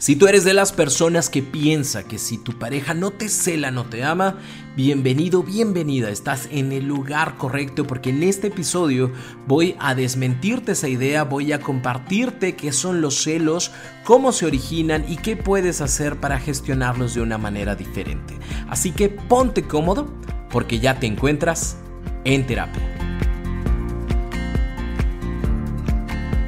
Si tú eres de las personas que piensa que si tu pareja no te cela, no te ama, bienvenido, bienvenida, estás en el lugar correcto porque en este episodio voy a desmentirte esa idea, voy a compartirte qué son los celos, cómo se originan y qué puedes hacer para gestionarlos de una manera diferente. Así que ponte cómodo porque ya te encuentras en terapia.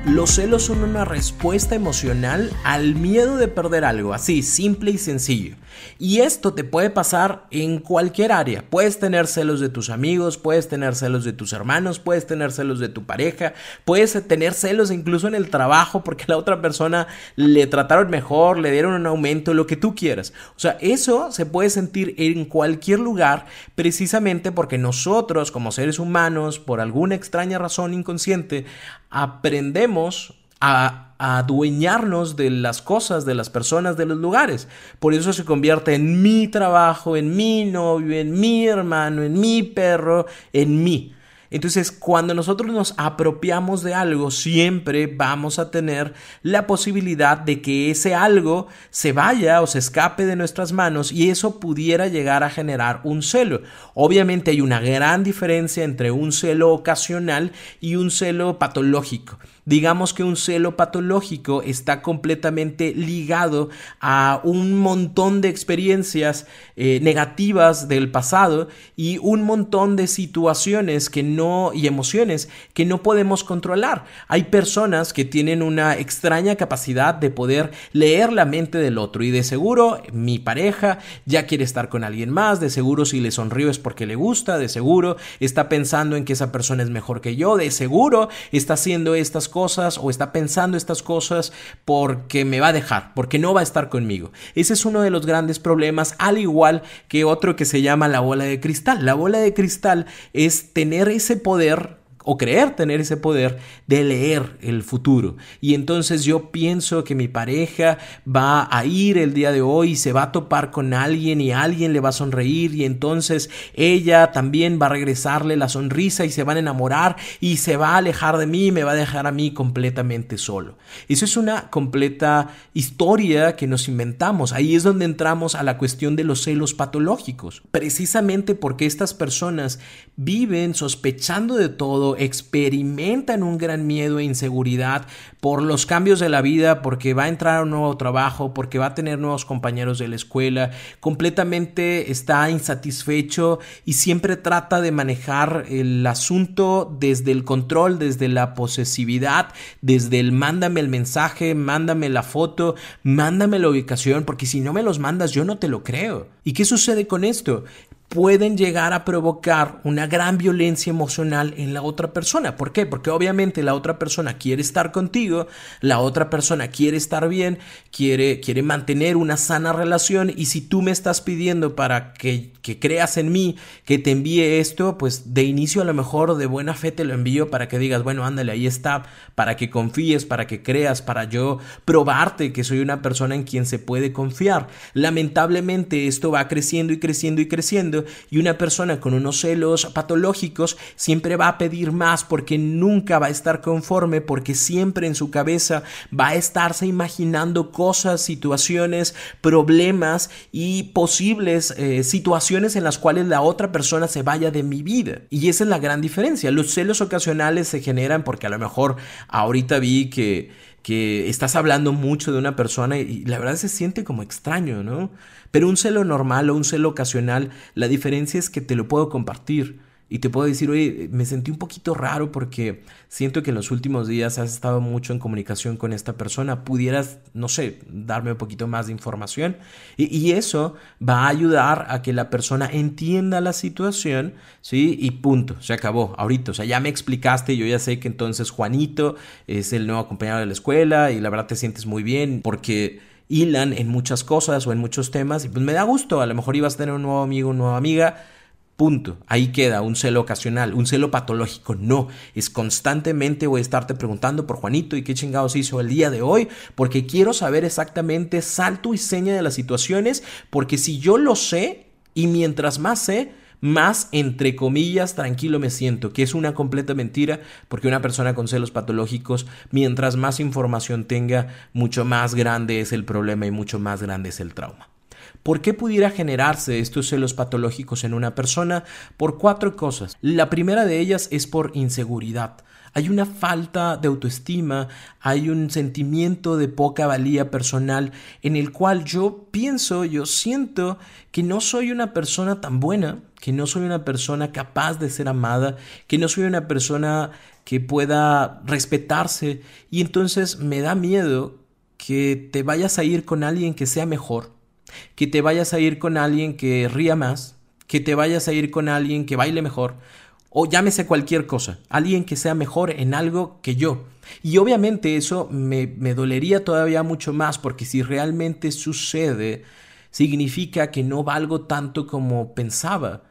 Los celos son una respuesta emocional al miedo de perder algo, así, simple y sencillo. Y esto te puede pasar en cualquier área. Puedes tener celos de tus amigos, puedes tener celos de tus hermanos, puedes tener celos de tu pareja, puedes tener celos incluso en el trabajo porque la otra persona le trataron mejor, le dieron un aumento, lo que tú quieras. O sea, eso se puede sentir en cualquier lugar precisamente porque nosotros como seres humanos, por alguna extraña razón inconsciente, aprendemos a adueñarnos de las cosas, de las personas, de los lugares. Por eso se convierte en mi trabajo, en mi novio, en mi hermano, en mi perro, en mí. Entonces, cuando nosotros nos apropiamos de algo, siempre vamos a tener la posibilidad de que ese algo se vaya o se escape de nuestras manos y eso pudiera llegar a generar un celo. Obviamente hay una gran diferencia entre un celo ocasional y un celo patológico. Digamos que un celo patológico está completamente ligado a un montón de experiencias eh, negativas del pasado y un montón de situaciones que no y emociones que no podemos controlar. Hay personas que tienen una extraña capacidad de poder leer la mente del otro y de seguro mi pareja ya quiere estar con alguien más, de seguro si le sonrío es porque le gusta, de seguro está pensando en que esa persona es mejor que yo, de seguro está haciendo estas cosas o está pensando estas cosas porque me va a dejar, porque no va a estar conmigo. Ese es uno de los grandes problemas, al igual que otro que se llama la bola de cristal. La bola de cristal es tener ese poder o creer tener ese poder de leer el futuro. Y entonces yo pienso que mi pareja va a ir el día de hoy y se va a topar con alguien y alguien le va a sonreír y entonces ella también va a regresarle la sonrisa y se van a enamorar y se va a alejar de mí y me va a dejar a mí completamente solo. Eso es una completa historia que nos inventamos. Ahí es donde entramos a la cuestión de los celos patológicos. Precisamente porque estas personas viven sospechando de todo, experimentan un gran miedo e inseguridad por los cambios de la vida, porque va a entrar a un nuevo trabajo, porque va a tener nuevos compañeros de la escuela, completamente está insatisfecho y siempre trata de manejar el asunto desde el control, desde la posesividad, desde el mándame el mensaje, mándame la foto, mándame la ubicación, porque si no me los mandas yo no te lo creo. ¿Y qué sucede con esto? Pueden llegar a provocar una gran violencia emocional en la otra persona. ¿Por qué? Porque obviamente la otra persona quiere estar contigo, la otra persona quiere estar bien, quiere, quiere mantener una sana relación y si tú me estás pidiendo para que, que creas en mí, que te envíe esto, pues de inicio a lo mejor de buena fe te lo envío para que digas, bueno, ándale, ahí está, para que confíes, para que creas, para yo probarte que soy una persona en quien se puede confiar. Lamentablemente esto va creciendo y creciendo y creciendo y una persona con unos celos patológicos siempre va a pedir más porque nunca va a estar conforme porque siempre en su cabeza va a estarse imaginando cosas, situaciones, problemas y posibles eh, situaciones en las cuales la otra persona se vaya de mi vida. Y esa es la gran diferencia. Los celos ocasionales se generan porque a lo mejor ahorita vi que que estás hablando mucho de una persona y la verdad se siente como extraño, ¿no? Pero un celo normal o un celo ocasional, la diferencia es que te lo puedo compartir y te puedo decir, oye, me sentí un poquito raro porque siento que en los últimos días has estado mucho en comunicación con esta persona, pudieras, no sé, darme un poquito más de información. Y, eso va a ayudar a que la persona entienda la situación, ¿sí? Y punto, se acabó, ahorita, o sea, ya me explicaste, yo ya sé que entonces Juanito es el nuevo compañero de la escuela y la verdad te sientes muy bien porque hilan en muchas cosas o en muchos temas y pues me da gusto, a lo mejor ibas a tener un nuevo amigo, una nueva amiga, Punto. Ahí queda un celo ocasional, un celo patológico. No, es constantemente voy a estarte preguntando por Juanito y qué chingados hizo el día de hoy, porque quiero saber exactamente salto y seña de las situaciones, porque si yo lo sé y mientras más sé, más entre comillas tranquilo me siento, que es una completa mentira, porque una persona con celos patológicos, mientras más información tenga, mucho más grande es el problema y mucho más grande es el trauma. ¿Por qué pudiera generarse estos celos patológicos en una persona? Por cuatro cosas. La primera de ellas es por inseguridad. Hay una falta de autoestima, hay un sentimiento de poca valía personal en el cual yo pienso, yo siento que no soy una persona tan buena, que no soy una persona capaz de ser amada, que no soy una persona que pueda respetarse y entonces me da miedo que te vayas a ir con alguien que sea mejor que te vayas a ir con alguien que ría más, que te vayas a ir con alguien que baile mejor, o llámese cualquier cosa, alguien que sea mejor en algo que yo. Y obviamente eso me, me dolería todavía mucho más porque si realmente sucede, significa que no valgo tanto como pensaba.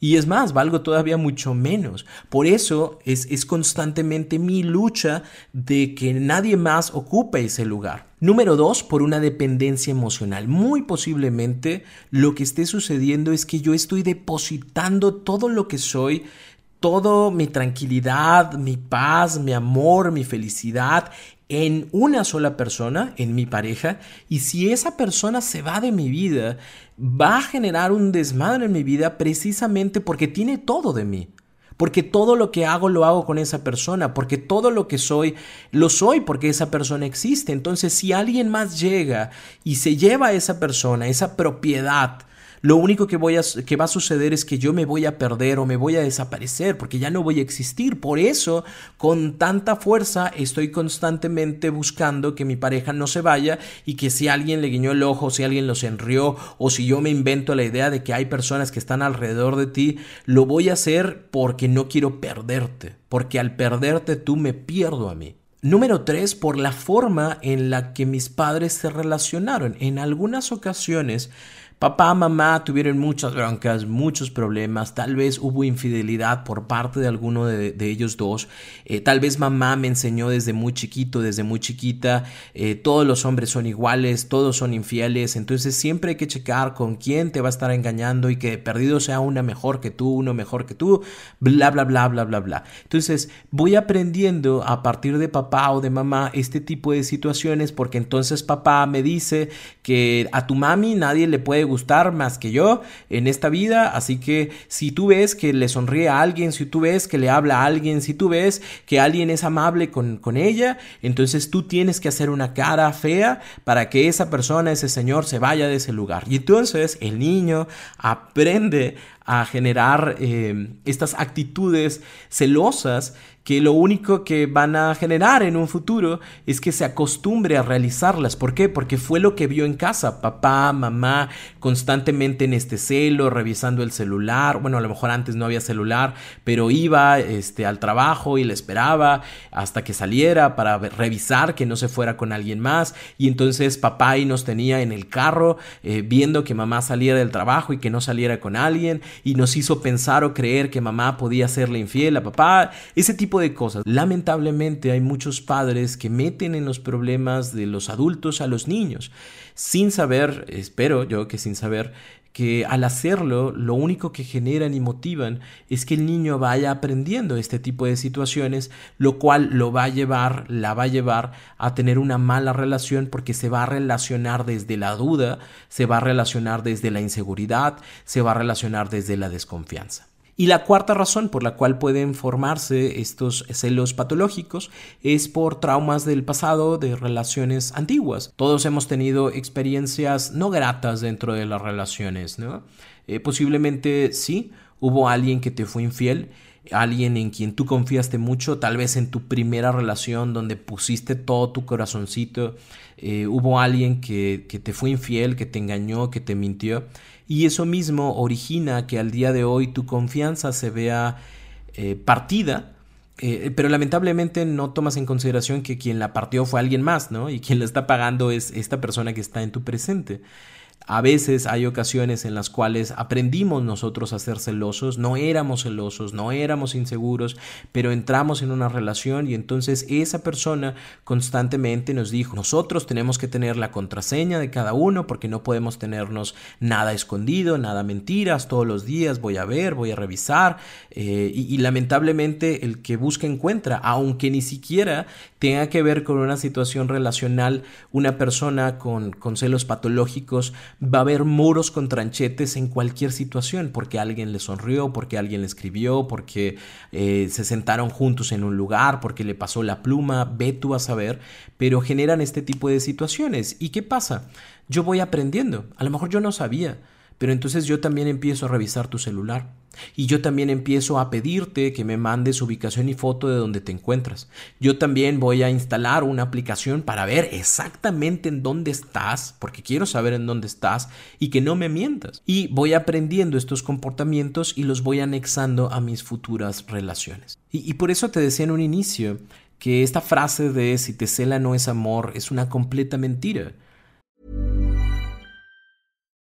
Y es más, valgo todavía mucho menos. Por eso es, es, constantemente mi lucha de que nadie más ocupe ese lugar. Número dos, por una dependencia emocional. Muy posiblemente lo que esté sucediendo es que yo estoy depositando todo lo que soy todo mi tranquilidad, mi paz, mi amor, mi felicidad en una sola persona, en mi pareja, y si esa persona se va de mi vida, va a generar un desmadre en mi vida precisamente porque tiene todo de mí. Porque todo lo que hago lo hago con esa persona, porque todo lo que soy lo soy porque esa persona existe. Entonces, si alguien más llega y se lleva a esa persona, esa propiedad, lo único que, voy a, que va a suceder es que yo me voy a perder o me voy a desaparecer porque ya no voy a existir. Por eso, con tanta fuerza, estoy constantemente buscando que mi pareja no se vaya y que si alguien le guiñó el ojo, si alguien los enrió o si yo me invento la idea de que hay personas que están alrededor de ti, lo voy a hacer porque no quiero perderte, porque al perderte tú me pierdo a mí. Número tres, por la forma en la que mis padres se relacionaron. En algunas ocasiones Papá, mamá tuvieron muchas broncas, muchos problemas, tal vez hubo infidelidad por parte de alguno de, ellos dos, eh, tal vez mamá me enseñó desde muy chiquito, desde muy chiquita, eh, todos los hombres son iguales, todos son infieles, entonces siempre hay que checar con quién te va a estar engañando y que perdido sea una mejor que tú, uno mejor que tú, bla, bla, bla, bla, bla, bla. Entonces voy aprendiendo a partir de papá o de mamá este tipo de situaciones porque entonces papá me dice que a tu mami nadie le puede gustar más que yo en esta vida, así que si tú ves que le sonríe a alguien, si tú ves que le habla a alguien, si tú ves que alguien es amable con, con ella, entonces tú tienes que hacer una cara fea para que esa persona, ese señor se vaya de ese lugar. Y entonces el niño aprende a generar eh, estas actitudes celosas que lo único que van a generar en un futuro es que se acostumbre a realizarlas. ¿Por qué? Porque fue lo que vio en casa, papá, mamá, constantemente en este celo, revisando el celular. Bueno, a lo mejor antes no había celular, pero iba este, al trabajo y le esperaba hasta que saliera para revisar que no se fuera con alguien más. Y entonces papá ahí nos tenía en el carro eh, viendo que mamá saliera del trabajo y que no saliera con alguien y nos hizo pensar o creer que mamá podía serle infiel a papá. Ese de cosas. Lamentablemente hay muchos padres que meten en los problemas de los adultos a los niños, sin saber, espero yo que sin saber, que al hacerlo lo único que generan y motivan es que el niño vaya aprendiendo este tipo de situaciones, lo cual lo va a llevar, la va a llevar a tener una mala relación porque se va a relacionar desde la duda, se va a relacionar desde la inseguridad, se va a relacionar desde la desconfianza. Y la cuarta razón por la cual pueden formarse estos celos patológicos es por traumas del pasado de relaciones antiguas. Todos hemos tenido experiencias no gratas dentro de las relaciones, ¿no? Eh, posiblemente sí, hubo alguien que te fue infiel, alguien en quien tú confiaste mucho, tal vez en tu primera relación donde pusiste todo tu corazoncito, eh, hubo alguien que, que te fue infiel, que te engañó, que te mintió, y eso mismo origina que al día de hoy tu confianza se vea eh, partida, eh, pero lamentablemente no tomas en consideración que quien la partió fue alguien más, ¿no? Y quien la está pagando es esta persona que está en tu presente. A veces hay ocasiones en las cuales aprendimos nosotros a ser celosos, no éramos celosos, no éramos inseguros, pero entramos en una relación y entonces esa persona constantemente nos dijo, nosotros tenemos que tener la contraseña de cada uno porque no podemos tenernos nada escondido, nada mentiras, todos los días voy a ver, voy a revisar eh, y, lamentablemente el que busca encuentra, aunque ni siquiera tenga que ver con una situación relacional, una persona con celos patológicos, va a haber muros con tranchetes en cualquier situación, porque alguien le sonrió, porque alguien le escribió, porque eh, se sentaron juntos en un lugar, porque le pasó la pluma, ve tú a saber, pero generan este tipo de situaciones. ¿Y qué pasa? Yo voy aprendiendo, a lo mejor yo no sabía, pero entonces yo también empiezo a revisar tu celular. Y yo también empiezo a pedirte que me mandes ubicación y foto de donde te encuentras. Yo también voy a instalar una aplicación para ver exactamente en dónde estás, porque quiero saber en dónde estás y que no me mientas. Y voy aprendiendo estos comportamientos y los voy anexando a mis futuras relaciones. Y, y por eso te decía en un inicio que esta frase de si te cela no es amor es una completa mentira.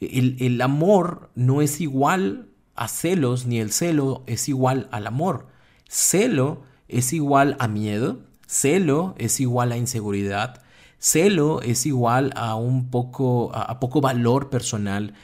El, el, amor no es igual a celos, ni el celo es igual al amor. Celo es igual a miedo, celo es igual a inseguridad, celo es igual a un poco, a, poco valor personal,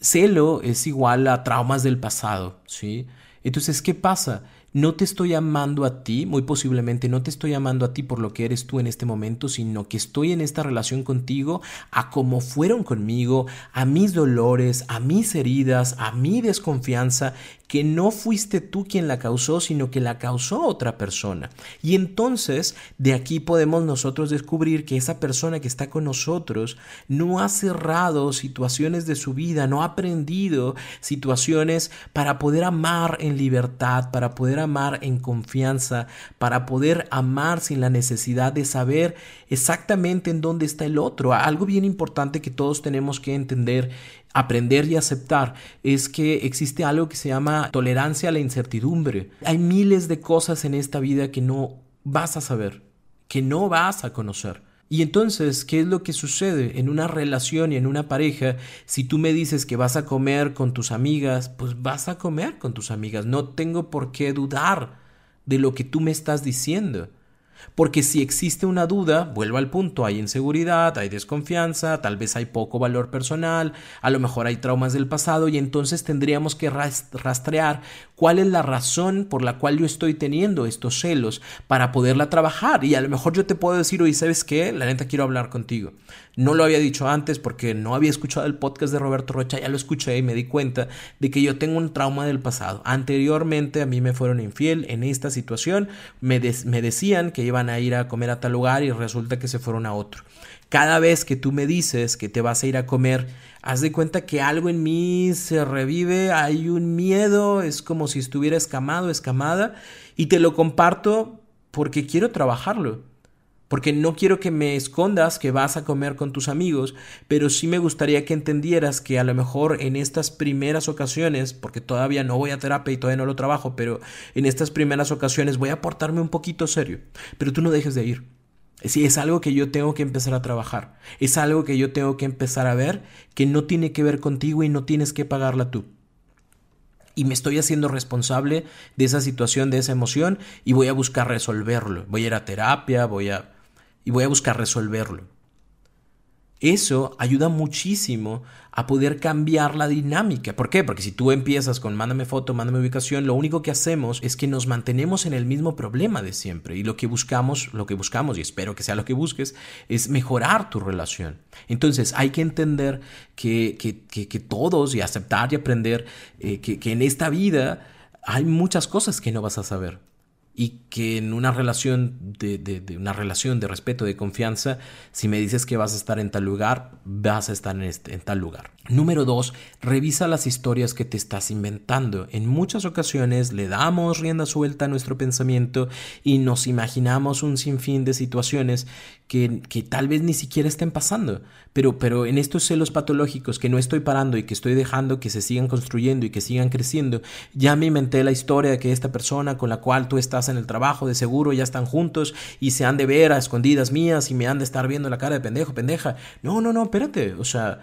celo es igual a traumas del pasado, ¿sí? Entonces, ¿qué pasa? No te estoy amando a ti, muy posiblemente no te estoy amando a ti por lo que eres tú en este momento, sino que estoy en esta relación contigo a como fueron conmigo, a mis dolores, a mis heridas, a mi desconfianza, que no fuiste tú quien la causó, sino que la causó otra persona. Y entonces de aquí podemos nosotros descubrir que esa persona que está con nosotros no ha cerrado situaciones de su vida, no ha aprendido situaciones para poder amar en libertad, para poder en confianza, para poder amar sin la necesidad de saber exactamente en dónde está el otro. Algo bien importante que todos tenemos que entender aprender y aceptar es que existe algo que se llama tolerancia a la incertidumbre. Hay miles de cosas en esta vida que no vas a saber, que no vas a conocer. Y entonces, ¿qué es lo que sucede en una relación y en una pareja? Si tú me dices que vas a comer con tus amigas, pues vas a comer con tus amigas. No tengo por qué dudar de lo que tú me estás diciendo. Porque si existe una duda, vuelvo al punto, hay inseguridad, hay desconfianza, tal vez hay poco valor personal, a lo mejor hay traumas del pasado y entonces tendríamos que rastrear cuál es la razón por la cual yo estoy teniendo estos celos para poderla trabajar. Y a lo mejor yo te puedo decir, oye, ¿sabes qué? La neta quiero hablar contigo. No lo había dicho antes porque no había escuchado el podcast de Roberto Rocha, ya lo escuché y me di cuenta de que yo tengo un trauma del pasado. Anteriormente a mí me fueron infiel en esta situación, me, decían que iban a ir a comer a tal lugar y resulta que se fueron a otro. Cada vez que tú me dices que te vas a ir a comer, haz de cuenta que algo en mí se revive, hay un miedo, es como si estuviera escamado, escamada, y te lo comparto porque quiero trabajarlo porque no quiero que me escondas que vas a comer con tus amigos, pero sí me gustaría que entendieras que a lo mejor en estas primeras ocasiones, porque todavía no voy a terapia y todavía no lo trabajo, pero en estas primeras ocasiones voy a portarme un poquito serio, pero tú no dejes de ir. Sí, es algo que yo tengo que empezar a trabajar, es algo que yo tengo que empezar a ver que no tiene que ver contigo y no tienes que pagarla tú y me estoy haciendo responsable de esa situación, de esa emoción y voy a buscar resolverlo. Voy a ir a terapia, voy a y voy a buscar resolverlo. Eso ayuda muchísimo a poder cambiar la dinámica. ¿Por qué? Porque si tú empiezas con mándame foto, mándame ubicación, lo único que hacemos es que nos mantenemos en el mismo problema de siempre. Y lo que buscamos, lo que buscamos, y espero que sea lo que busques, es mejorar tu relación. Entonces hay que entender que, que, todos y aceptar y aprender eh, que, que en esta vida hay muchas cosas que no vas a saber y que en una relación de, de, una relación de respeto, de confianza, si me dices que vas a estar en tal lugar, vas a estar en, este, en tal lugar. Número dos, revisa las historias que te estás inventando. En muchas ocasiones le damos rienda suelta a nuestro pensamiento y nos imaginamos un sinfín de situaciones que, que, tal vez ni siquiera estén pasando. Pero, pero en estos celos patológicos que no estoy parando y que estoy dejando que se sigan construyendo y que sigan creciendo, ya me inventé la historia de que esta persona con la cual tú estás en el trabajo de seguro ya están juntos y se han de ver a escondidas mías y me han de estar viendo la cara de pendejo, pendeja. No, no, no, espérate. O sea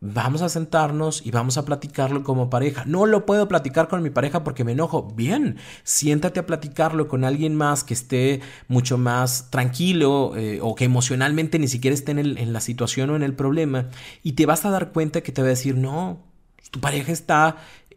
Vamos a sentarnos y vamos a platicarlo como pareja. No lo puedo platicar con mi pareja porque me enojo. Bien, siéntate a platicarlo con alguien más que esté mucho más tranquilo eh, o que emocionalmente ni siquiera esté en, en la situación o en el problema y te vas a dar cuenta que te va a decir, no, tu pareja está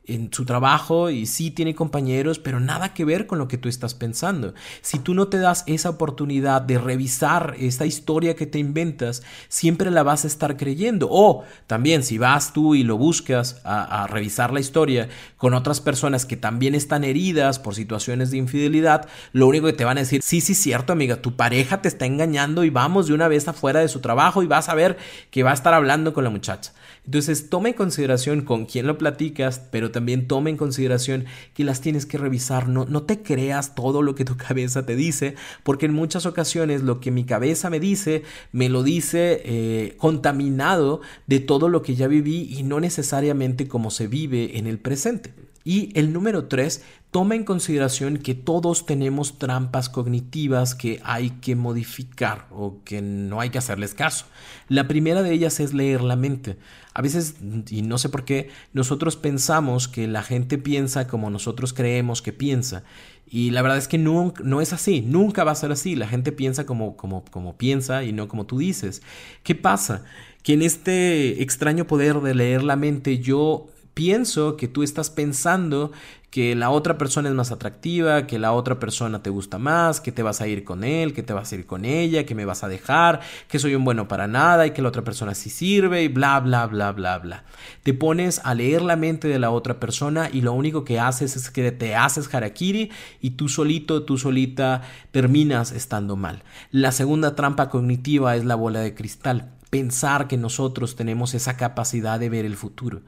en su trabajo y sí tiene compañeros, pero nada que ver con lo que tú estás pensando. Si tú no te das esa oportunidad de revisar esta historia que te inventas, siempre la vas a estar creyendo. O también si vas tú y lo buscas a, revisar la historia con otras personas que también están heridas por situaciones de infidelidad, lo único que te van a decir, sí, sí, cierto, amiga, tu pareja te está engañando y vamos de una vez afuera de su trabajo y vas a ver que va a estar hablando con la muchacha. Entonces, toma en consideración con quién lo platicas, pero también toma en consideración que las tienes que revisar. No, no te creas todo lo que tu cabeza te dice, porque en muchas ocasiones lo que mi cabeza me dice, me lo dice eh, contaminado de todo lo que ya viví y no necesariamente como se vive en el presente. Y el número tres, toma en consideración que todos tenemos trampas cognitivas que hay que modificar o que no hay que hacerles caso. La primera de ellas es leer la mente. A veces, y no sé por qué, nosotros pensamos que la gente piensa como nosotros creemos que piensa. Y la verdad es que no, no es así, nunca va a ser así. La gente piensa como, como, como piensa y no como tú dices. ¿Qué pasa? Que en este extraño poder de leer la mente yo pienso que tú estás pensando que la otra persona es más atractiva, que la otra persona te gusta más, que te vas a ir con él, que te vas a ir con ella, que me vas a dejar, que soy un bueno para nada y que la otra persona sí sirve y bla, bla, bla, bla, bla. Te pones a leer la mente de la otra persona y lo único que haces es que te haces harakiri y tú solito, tú solita terminas estando mal. La segunda trampa cognitiva es la bola de cristal pensar que nosotros tenemos esa capacidad de ver el futuro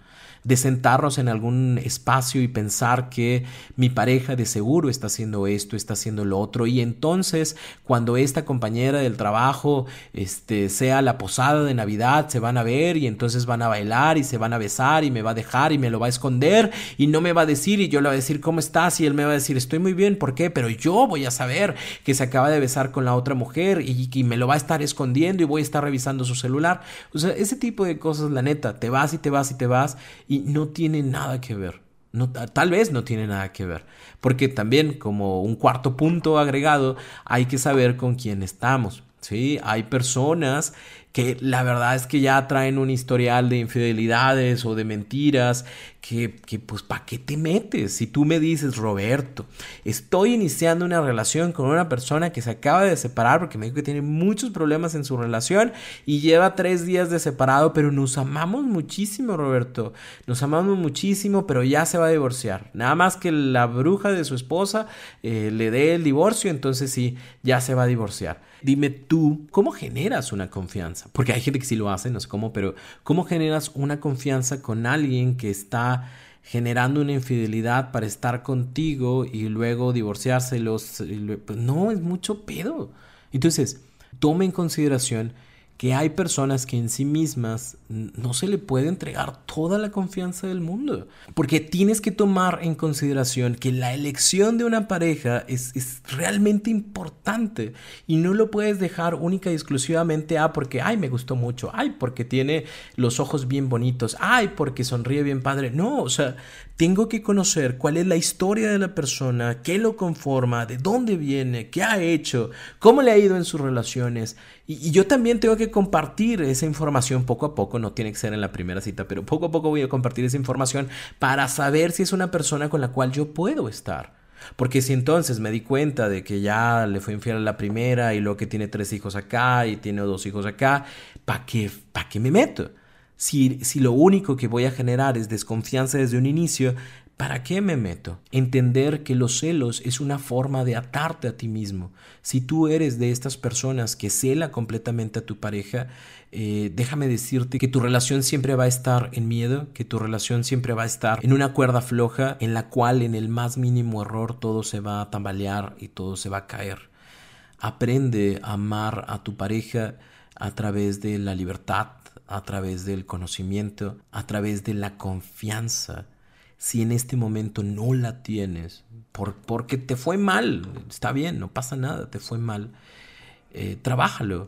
de sentarnos en algún espacio y pensar que mi pareja de seguro está haciendo esto, está haciendo lo otro y entonces cuando esta compañera del trabajo este sea la posada de Navidad se van a ver y entonces van a bailar y se van a besar y me va a dejar y me lo va a esconder y no me va a decir y yo le voy a decir cómo estás y él me va a decir estoy muy bien, ¿por qué? Pero yo voy a saber que se acaba de besar con la otra mujer y, y me lo va a estar escondiendo y voy a estar revisando su celular. O sea, ese tipo de cosas, la neta, te vas y te vas y te vas y no tiene nada que ver. No, tal vez no tiene nada que ver, porque también como un cuarto punto agregado hay que saber con quién estamos. ¿sí? Hay personas que la verdad es que ya traen un historial de infidelidades o de mentiras que, que pues ¿para qué te metes? Si tú me dices, Roberto, estoy iniciando una relación con una persona que se acaba de separar porque me dijo que tiene muchos problemas en su relación y lleva tres días de separado, pero nos amamos muchísimo, Roberto, nos amamos muchísimo, pero ya se va a divorciar. Nada más que la bruja de su esposa eh, le dé el divorcio, entonces sí, ya se va a divorciar. Dime tú, ¿cómo generas una confianza? Porque hay gente que sí lo hace, no sé cómo, pero ¿cómo generas una confianza con alguien que está generando una infidelidad para estar contigo y luego divorciarse? Los, pues no, es mucho pedo. Entonces, toma en consideración que hay personas que en sí mismas no se le puede entregar toda la confianza del mundo. Porque tienes que tomar en consideración que la elección de una pareja es, realmente importante y no lo puedes dejar única y exclusivamente a porque, ay, me gustó mucho, ay, porque tiene los ojos bien bonitos, ay, porque sonríe bien padre. No, o sea, tengo que conocer cuál es la historia de la persona, qué lo conforma, de dónde viene, qué ha hecho, cómo le ha ido en sus relaciones Y, yo también tengo que compartir esa información poco a poco, no tiene que ser en la primera cita, pero poco a poco voy a compartir esa información para saber si es una persona con la cual yo puedo estar. Porque si entonces me di cuenta de que ya le fue infiel a la primera y luego que tiene tres hijos acá y tiene dos hijos acá, ¿para qué, pa qué me meto? Si, si lo único que voy a generar es desconfianza desde un inicio, ¿Para qué me meto? Entender que los celos es una forma de atarte a ti mismo. Si tú eres de estas personas que cela completamente a tu pareja, eh, déjame decirte que tu relación siempre va a estar en miedo, que tu relación siempre va a estar en una cuerda floja en la cual en el más mínimo error todo se va a tambalear y todo se va a caer. Aprende a amar a tu pareja a través de la libertad, a través del conocimiento, a través de la confianza si en este momento no la tienes, por, porque te fue mal, está bien, no pasa nada, te fue mal, eh, trabájalo.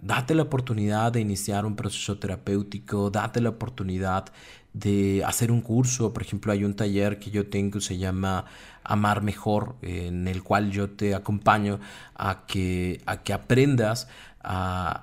Date la oportunidad de iniciar un proceso terapéutico, date la oportunidad de hacer un curso. Por ejemplo, hay un taller que yo tengo que se llama Amar Mejor, en el cual yo te acompaño a que, a que aprendas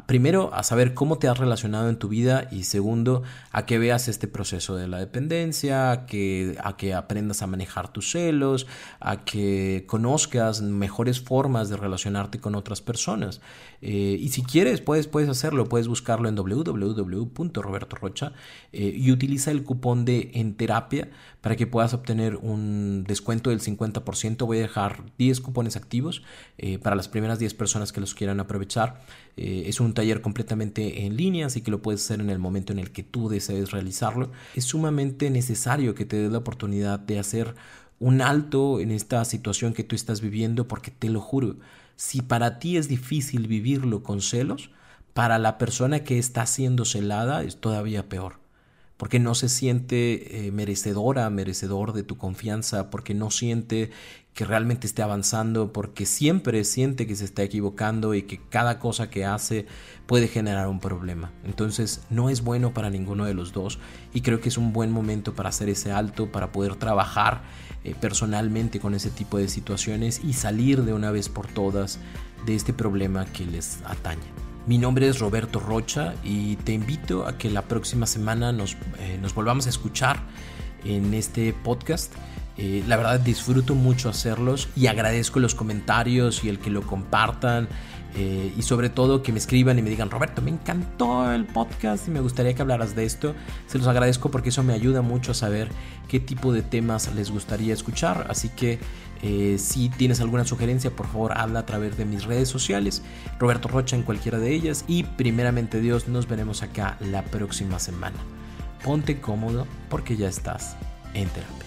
primero, a saber cómo te has relacionado en tu vida y segundo, a que veas este proceso de la dependencia, a que, a que aprendas a manejar tus celos, a que conozcas mejores formas de relacionarte con otras personas. Eh, y si quieres, puedes, puedes hacerlo, puedes buscarlo en www.robertorocha eh, y utiliza el cupón de en terapia para que puedas obtener un descuento del 50%. Voy a dejar 10 cupones activos eh, para las primeras 10 personas que los quieran aprovechar. Eh, es un taller completamente en línea, así que lo puedes hacer en el momento en el que tú desees realizarlo. Es sumamente necesario que te des la oportunidad de hacer un alto en esta situación que tú estás viviendo, porque te lo juro, si para ti es difícil vivirlo con celos, para la persona que está siendo celada es todavía peor porque no se siente eh, merecedora, merecedor de tu confianza, porque no siente que realmente esté avanzando, porque siempre siente que se está equivocando y que cada cosa que hace puede generar un problema. Entonces no es bueno para ninguno de los dos y creo que es un buen momento para hacer ese alto, para poder trabajar eh, personalmente con ese tipo de situaciones y salir de una vez por todas de este problema que les atañe. Mi nombre es Roberto Rocha y te invito a que la próxima semana nos, eh, nos volvamos a escuchar en este podcast. Eh, la verdad disfruto mucho hacerlos y agradezco los comentarios y el que lo compartan eh, y sobre todo que me escriban y me digan Roberto me encantó el podcast y me gustaría que hablaras de esto. Se los agradezco porque eso me ayuda mucho a saber qué tipo de temas les gustaría escuchar. Así que eh, si tienes alguna sugerencia, por favor, habla a través de mis redes sociales, Roberto Rocha en cualquiera de ellas. Y primeramente Dios, nos veremos acá la próxima semana. Ponte cómodo porque ya estás en terapia.